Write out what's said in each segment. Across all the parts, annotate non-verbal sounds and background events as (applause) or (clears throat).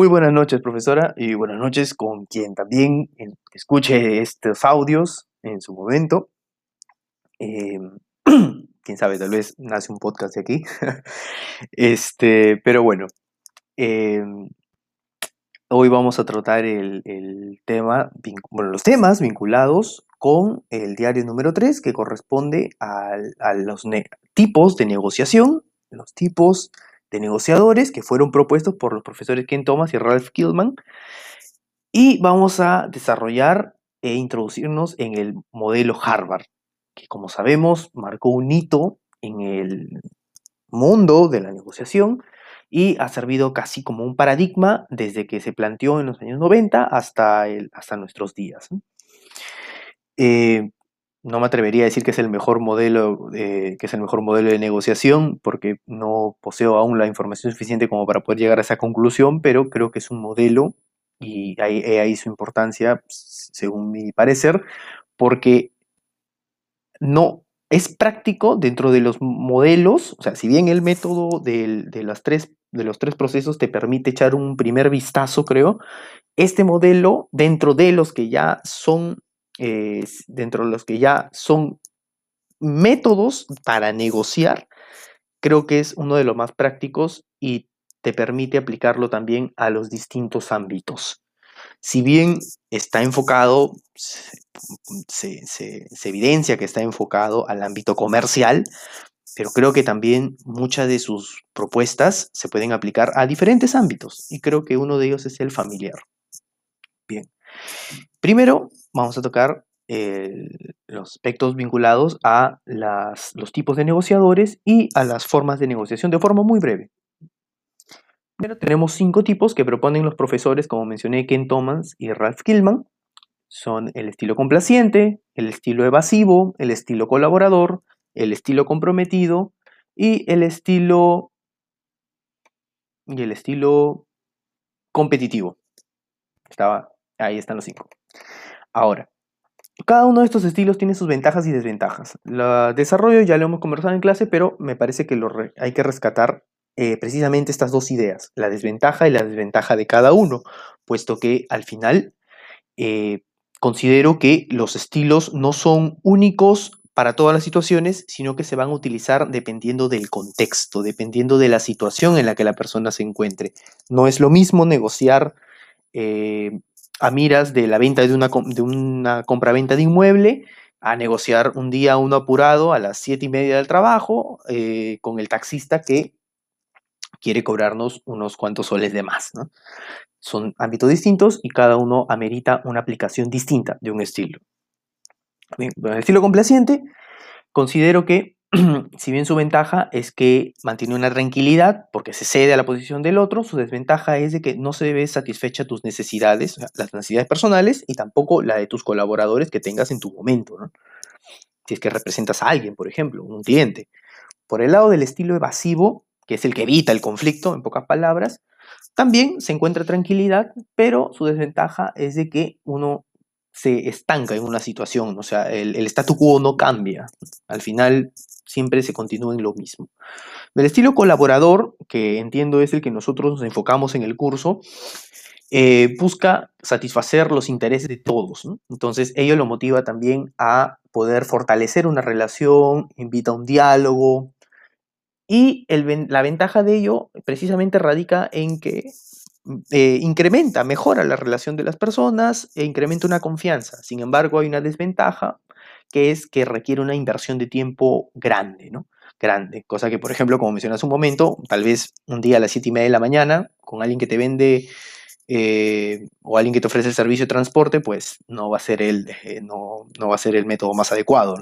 Muy buenas noches, profesora, y buenas noches con quien también escuche estos audios en su momento. Em, (clears throat) quién sabe, tal vez nace un podcast aquí. (laughs) este, pero bueno, em, hoy vamos a tratar el, tema, bueno, los temas vinculados con el diario número 3, que corresponde a los tipos de negociación, los tipos de negociadores que fueron propuestos por los profesores Ken Thomas y Ralph Killman. Y vamos a desarrollar e introducirnos en el modelo Harvard, que como sabemos marcó un hito en el mundo de la negociación y ha servido casi como un paradigma desde que se planteó en los años 90 hasta, el, hasta nuestros días. Eh, no me atrevería a decir que es el mejor modelo, que es el mejor modelo de negociación, porque no poseo aún la información suficiente como para poder llegar a esa conclusión, pero creo que es un modelo y ahí, su importancia, según mi parecer, porque no es práctico dentro de los modelos, o sea, si bien el método de, las tres, de los tres procesos te permite echar un primer vistazo, creo, este modelo, dentro de los que ya son dentro de los que ya son métodos para negociar, creo que es uno de los más prácticos y te permite aplicarlo también a los distintos ámbitos. Si bien está enfocado, se, evidencia que está enfocado al ámbito comercial, pero creo que también muchas de sus propuestas se pueden aplicar a diferentes ámbitos y creo que uno de ellos es el familiar. Primero vamos a tocar los aspectos vinculados a los tipos de negociadores y a las formas de negociación de forma muy breve. Primero tenemos cinco tipos que proponen los profesores, como mencioné, Ken Thomas y Ralph Killman. Son el estilo complaciente, el estilo evasivo, el estilo colaborador, el estilo comprometido y el estilo y el estilo competitivo. Estaba, ahí están los cinco. Ahora, cada uno de estos estilos tiene sus ventajas y desventajas. El desarrollo ya lo hemos conversado en clase, pero me parece que hay que rescatar eh, precisamente estas dos ideas, la desventaja y la desventaja de cada uno, puesto que al final eh, considero que los estilos no son únicos para todas las situaciones, sino que se van a utilizar dependiendo del contexto, dependiendo de la situación en la que la persona se encuentre. No es lo mismo negociar eh, a miras de la venta de una, de una compraventa de inmueble a negociar un día uno apurado a las siete y media del trabajo eh, con el taxista que quiere cobrarnos unos cuantos soles de más. Son ámbitos distintos y cada uno amerita una aplicación distinta de un estilo. Bien, el estilo complaciente, considero que (clears throat) si bien su ventaja es que mantiene una tranquilidad porque se cede a la posición del otro, su desventaja es de que no se ve satisfecha tus necesidades, las necesidades personales y tampoco la de tus colaboradores que tengas en tu momento. Si es que representas a alguien, por ejemplo, un cliente. Por el lado del estilo evasivo, que es el que evita el conflicto, en pocas palabras, también se encuentra tranquilidad, pero su desventaja es de que uno se estanca en una situación, o sea, el, el statu quo no cambia. Al final siempre se continúa en lo mismo. Del estilo colaborador, que entiendo es el que nosotros nos enfocamos en el curso, eh, busca satisfacer los intereses de todos. Entonces, ello lo motiva también a poder fortalecer una relación, invita a un diálogo. Y la ventaja de ello precisamente radica en que eh, incrementa, mejora la relación de las personas e incrementa una confianza. Sin embargo, hay una desventaja que es que requiere una inversión de tiempo grande, ¿no? Grande. Cosa que, por ejemplo, como mencioné hace un momento, tal vez un día a las 7 y media de la mañana, con alguien que te vende eh, o alguien que te ofrece el servicio de transporte, pues no va a ser el, eh, no, va a ser el método más adecuado.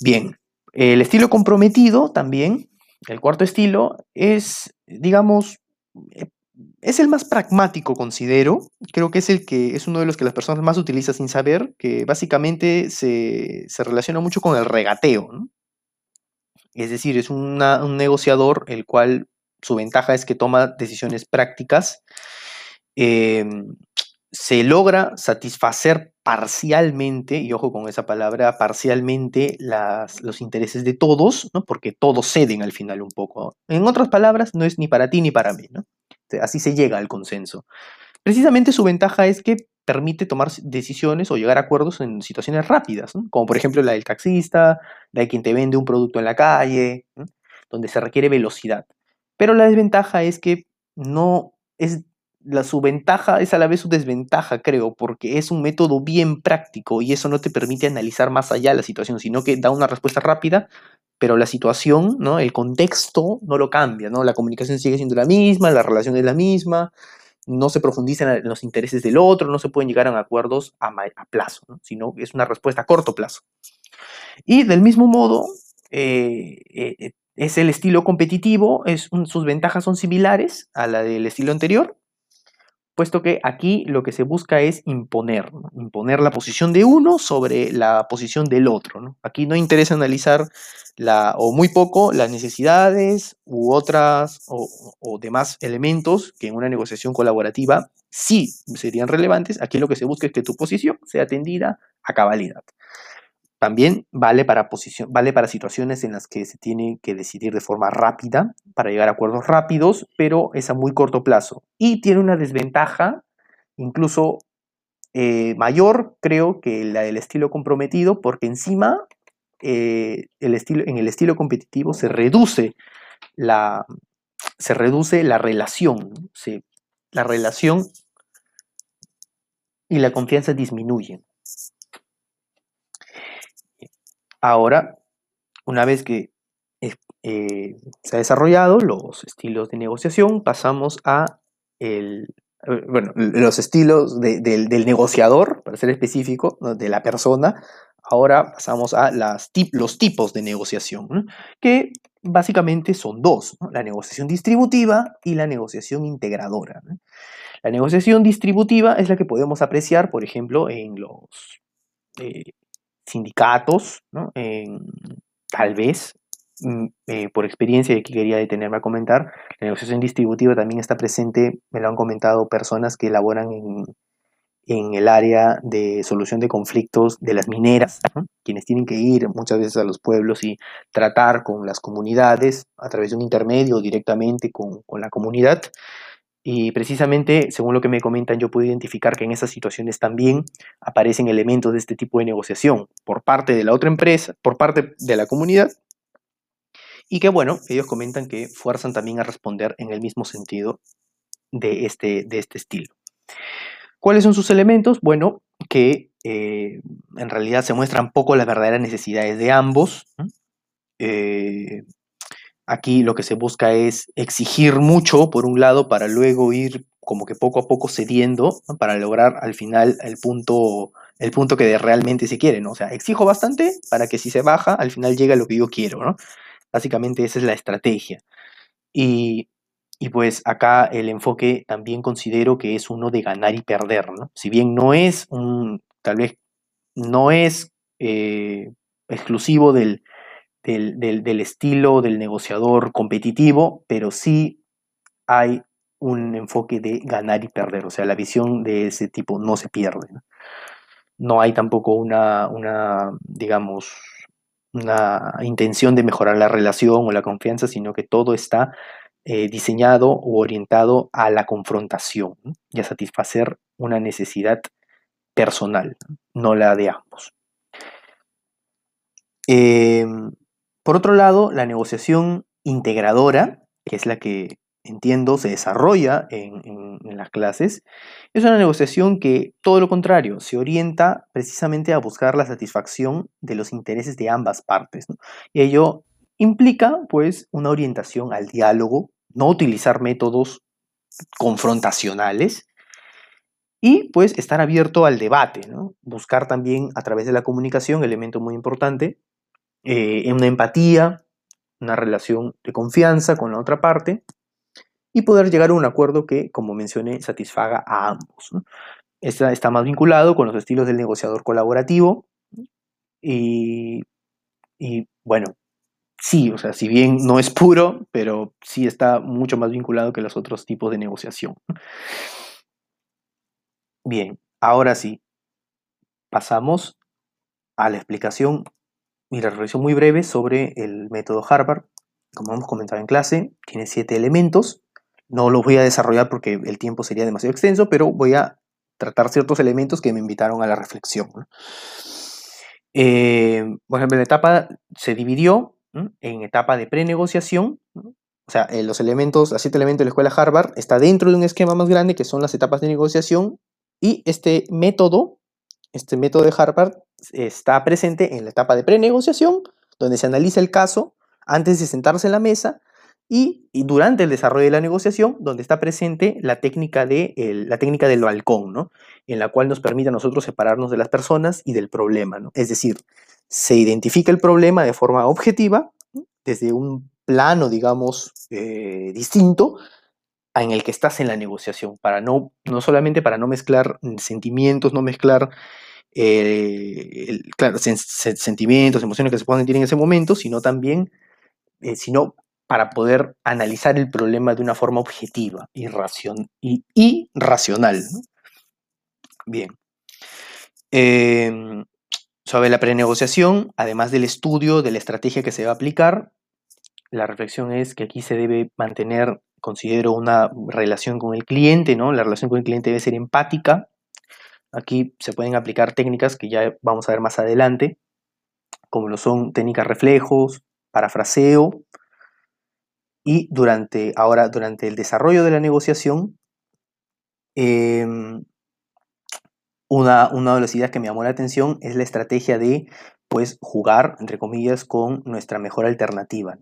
Bien, el estilo comprometido también, el cuarto estilo, es, digamos, es el más pragmático, considero. Creo que es el que es uno de los que las personas más utilizan sin saber, que básicamente se, relaciona mucho con el regateo. Es decir, es un negociador el cual su ventaja es que toma decisiones prácticas. Em, se logra satisfacer parcialmente, y ojo con esa palabra, parcialmente los intereses de todos, ¿no? porque todos ceden al final un poco. En otras palabras, no es ni para ti ni para mí. ¿no? Así se llega al consenso. Precisamente su ventaja es que permite tomar decisiones o llegar a acuerdos en situaciones rápidas, como por ejemplo la del taxista, la de quien te vende un producto en la calle, donde se requiere velocidad. Pero la desventaja es que no es la, su ventaja es a la vez su desventaja, creo, porque es un método bien práctico y eso no te permite analizar más allá la situación, sino que da una respuesta rápida, pero la situación, ¿no? el contexto no lo cambia, ¿no? la comunicación sigue siendo la misma, la relación es la misma, no se profundiza en los intereses del otro, no se pueden llegar a acuerdos a, plazo, sino es una respuesta a corto plazo. Y del mismo modo, eh, eh, es el estilo competitivo, es sus ventajas son similares a la del estilo anterior, puesto que aquí lo que se busca es imponer, imponer la posición de uno sobre la posición del otro. Aquí no interesa analizar la, o muy poco las necesidades u otras o, o, demás elementos que en una negociación colaborativa sí serían relevantes. Aquí lo que se busca es que tu posición sea atendida a cabalidad. También vale para, vale para situaciones en las que se tiene que decidir de forma rápida para llegar a acuerdos rápidos, pero es a muy corto plazo. Y tiene una desventaja incluso eh, mayor, creo, que la del estilo comprometido, porque encima eh, el estilo, en el estilo competitivo se reduce la, se reduce la relación. la relación y la confianza disminuyen. Ahora, una vez que eh, se ha desarrollado los estilos de negociación, pasamos a eh, los estilos del, negociador, para ser específico, de la persona. Ahora pasamos a los tipos de negociación, que básicamente son dos, la negociación distributiva y la negociación integradora. La negociación distributiva es la que podemos apreciar, por ejemplo, en los eh, sindicatos, ¿no? tal vez, mm, eh, por experiencia, y aquí quería detenerme a comentar, la negociación distributiva también está presente, me lo han comentado personas que elaboran en, el área de solución de conflictos de las mineras, quienes tienen que ir muchas veces a los pueblos y tratar con las comunidades a través de un intermedio directamente con la comunidad. Y precisamente, según lo que me comentan, yo puedo identificar que en esas situaciones también aparecen elementos de este tipo de negociación por parte de la otra empresa, por parte de la comunidad, y que bueno, ellos comentan que fuerzan también a responder en el mismo sentido de este, de este estilo. ¿Cuáles son sus elementos? Bueno, que eh, en realidad se muestran poco las verdaderas necesidades de ambos. Eh, Aquí lo que se busca es exigir mucho, por un lado, para luego ir como que poco a poco cediendo, para lograr al final el punto, el punto que realmente se quiere, ¿no? O sea, exijo bastante para que si se baja, al final llegue a lo que yo quiero, ¿no? Básicamente esa es la estrategia. Y, pues acá el enfoque también considero que es uno de ganar y perder, ¿no? Si bien no es un, tal vez no es eh, exclusivo del, del, estilo del negociador competitivo, pero sí hay un enfoque de ganar y perder, o sea, la visión de ese tipo no se pierde. No, hay tampoco una, digamos, una intención de mejorar la relación o la confianza, sino que todo está eh, diseñado o orientado a la confrontación y a satisfacer una necesidad personal, no la de ambos. Em, por otro lado, la negociación integradora, que es la que entiendo se desarrolla en, las clases, es una negociación que, todo lo contrario, se orienta precisamente a buscar la satisfacción de los intereses de ambas partes. Y ello implica, pues, una orientación al diálogo, no utilizar métodos confrontacionales y, pues, estar abierto al debate, buscar también a través de la comunicación, elemento muy importante, eh, una empatía, una relación de confianza con la otra parte y poder llegar a un acuerdo que, como mencioné, satisfaga a ambos. está más vinculado con los estilos del negociador colaborativo y, y, bueno, sí, o sea, si bien no es puro, pero sí está mucho más vinculado que los otros tipos de negociación. Bien, ahora sí, pasamos a la explicación Mira, reflexión muy breve sobre el método Harvard. Como hemos comentado en clase, tiene siete elementos. No lo voy a desarrollar porque el tiempo sería demasiado extenso, pero voy a tratar ciertos elementos que me invitaron a la reflexión. Eh, por ejemplo, la etapa se dividió en etapa de prenegociación, o sea, eh, los elementos, los siete elementos de la escuela Harvard está dentro de un esquema más grande que son las etapas de negociación y este método, este método de Harvard está presente en la etapa de prenegociación, donde se analiza el caso antes de sentarse en la mesa y, durante el desarrollo de la negociación, donde está presente la técnica, de la técnica del balcón, ¿no? en la cual nos permite a nosotros separarnos de las personas y del problema. ¿no? Es decir, se identifica el problema de forma objetiva, desde un plano, digamos, eh, distinto, en el que estás en la negociación, para no, no solamente para no mezclar sentimientos, no mezclar eh, sentimientos, emociones que se puedan sentir en ese momento, sino también, eh, sino para poder analizar el problema de una forma objetiva y, racional. Bien. Em, sobre la prenegociación, además del estudio de la estrategia que se va a aplicar, la reflexión es que aquí se debe mantener, considero, una relación con el cliente, ¿no? La relación con el cliente debe ser empática. Aquí se pueden aplicar técnicas que ya vamos a ver más adelante, como lo son técnicas reflejos, parafraseo, y durante, ahora, durante el desarrollo de la negociación, em, una, una de las ideas que me llamó la atención es la estrategia de pues jugar, entre comillas, con nuestra mejor alternativa.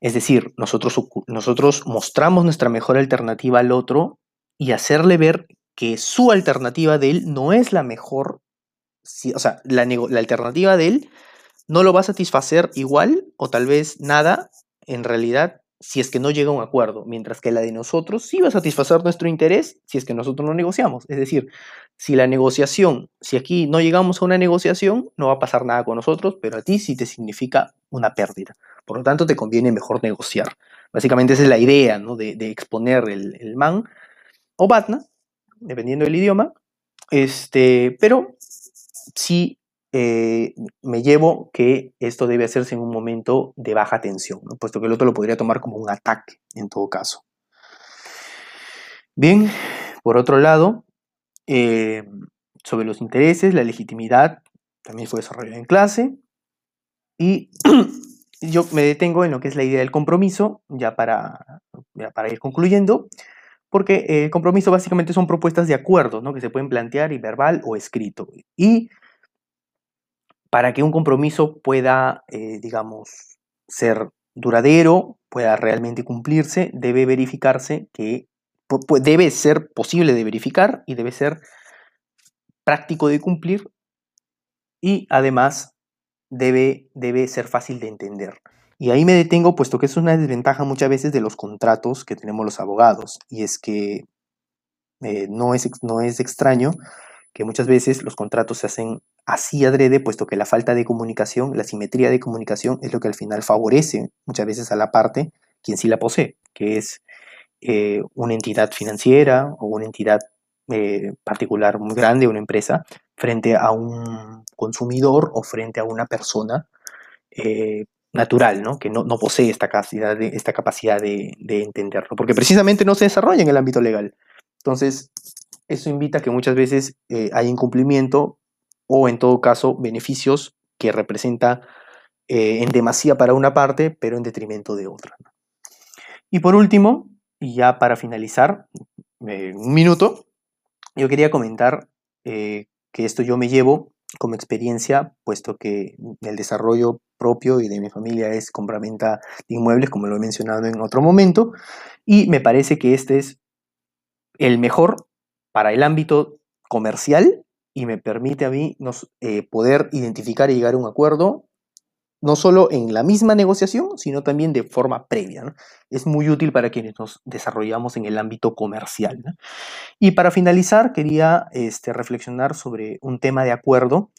Es decir, nosotros, nosotros mostramos nuestra mejor alternativa al otro y hacerle ver que su alternativa de él no es la mejor, o sea, la, alternativa de él no lo va a satisfacer igual o tal vez nada en realidad si es que no llega a un acuerdo, mientras que la de nosotros sí va a satisfacer nuestro interés si es que nosotros no negociamos. Es decir, si la negociación, si aquí no llegamos a una negociación, no va a pasar nada con nosotros, pero a ti sí te significa una pérdida. Por lo tanto, te conviene mejor negociar. Básicamente esa es la idea ¿no? de, exponer el, man o batna, dependiendo del idioma, este, pero sí eh, me llevo que esto debe hacerse en un momento de baja tensión, puesto que el otro lo podría tomar como un ataque en todo caso. Bien, por otro lado, eh, sobre los intereses, la legitimidad también fue desarrollada en clase y (clears throat) yo me detengo en lo que es la idea del compromiso, ya para, para ir concluyendo, porque el compromiso básicamente son propuestas de acuerdo, ¿no? que se pueden plantear y verbal o escrito. Y para que un compromiso pueda, eh, digamos, ser duradero, pueda realmente cumplirse, debe verificarse que debe ser posible de verificar y debe ser práctico de cumplir y además debe, debe ser fácil de entender. Y ahí me detengo puesto que es una desventaja muchas veces de los contratos que tenemos los abogados y es que eh, no, es, no es extraño que muchas veces los contratos se hacen así adrede, puesto que la falta de comunicación, la simetría de comunicación es lo que al final favorece muchas veces a la parte quien sí la posee, que es eh, una entidad financiera o una entidad eh, particular muy grande, una empresa, frente a un consumidor o frente a una persona eh, natural, ¿no? que no, posee esta capacidad, de, esta capacidad de, de entenderlo, porque precisamente no se desarrolla en el ámbito legal. Entonces, eso invita a que muchas veces eh, hay incumplimiento o en todo caso beneficios que representa eh, en demasía para una parte, pero en detrimento de otra. Y por último, y ya para finalizar, eh, un minuto, yo quería comentar que esto yo me llevo como experiencia, puesto que el desarrollo propio y de mi familia es compra-venta de inmuebles, como lo he mencionado en otro momento, y me parece que este es el mejor para el ámbito comercial y me permite a mí nos, eh, poder identificar y llegar a un acuerdo, no solo en la misma negociación, sino también de forma previa. Es muy útil para quienes nos desarrollamos en el ámbito comercial. Y para finalizar, quería este, reflexionar sobre un tema de acuerdo,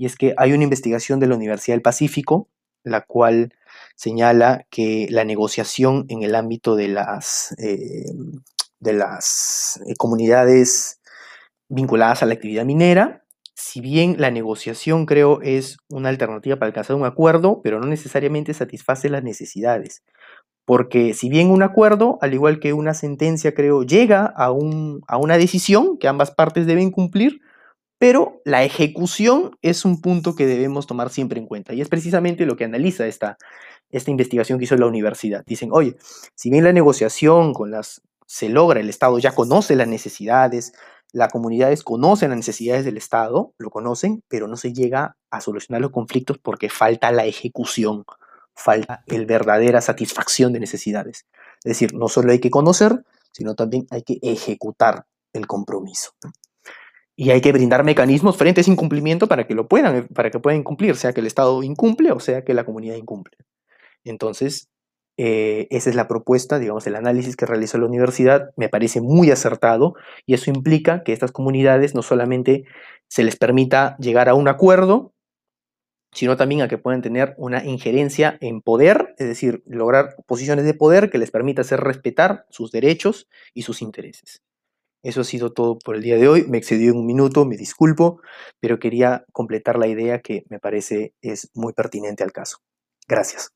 y es que hay una investigación de la Universidad del Pacífico, la cual señala que la negociación en el ámbito de las eh, de las eh, comunidades vinculadas a la actividad minera. Si bien la negociación creo es una alternativa para alcanzar un acuerdo, pero no necesariamente satisface las necesidades, Porque si bien un acuerdo, al igual que una sentencia, creo, llega a, un, a una decisión que ambas partes deben cumplir, pero la ejecución es un punto que debemos tomar siempre en cuenta y es precisamente lo que analiza esta, esta investigación que hizo la universidad. Dicen, oye, si bien la negociación con las se logra, el Estado ya conoce las necesidades, las comunidades conocen las necesidades del Estado, lo conocen, pero no se llega a solucionar los conflictos porque falta la ejecución, falta el verdadera satisfacción de necesidades. Es decir, no solo hay que conocer, sino también hay que ejecutar el compromiso y hay que brindar mecanismos frente a ese incumplimiento para que lo puedan, para que puedan cumplir, sea que el Estado incumple o sea que la comunidad incumple. Entonces, eh, esa es la propuesta, digamos, el análisis que realizó la universidad me parece muy acertado y eso implica que estas comunidades no solamente se les permita llegar a un acuerdo, sino también a que puedan tener una injerencia en poder, es decir, lograr posiciones de poder que les permita hacer respetar sus derechos y sus intereses. Eso ha sido todo por el día de hoy. Me excedió en un minuto, me disculpo, pero quería completar la idea que me parece es muy pertinente al caso. Gracias.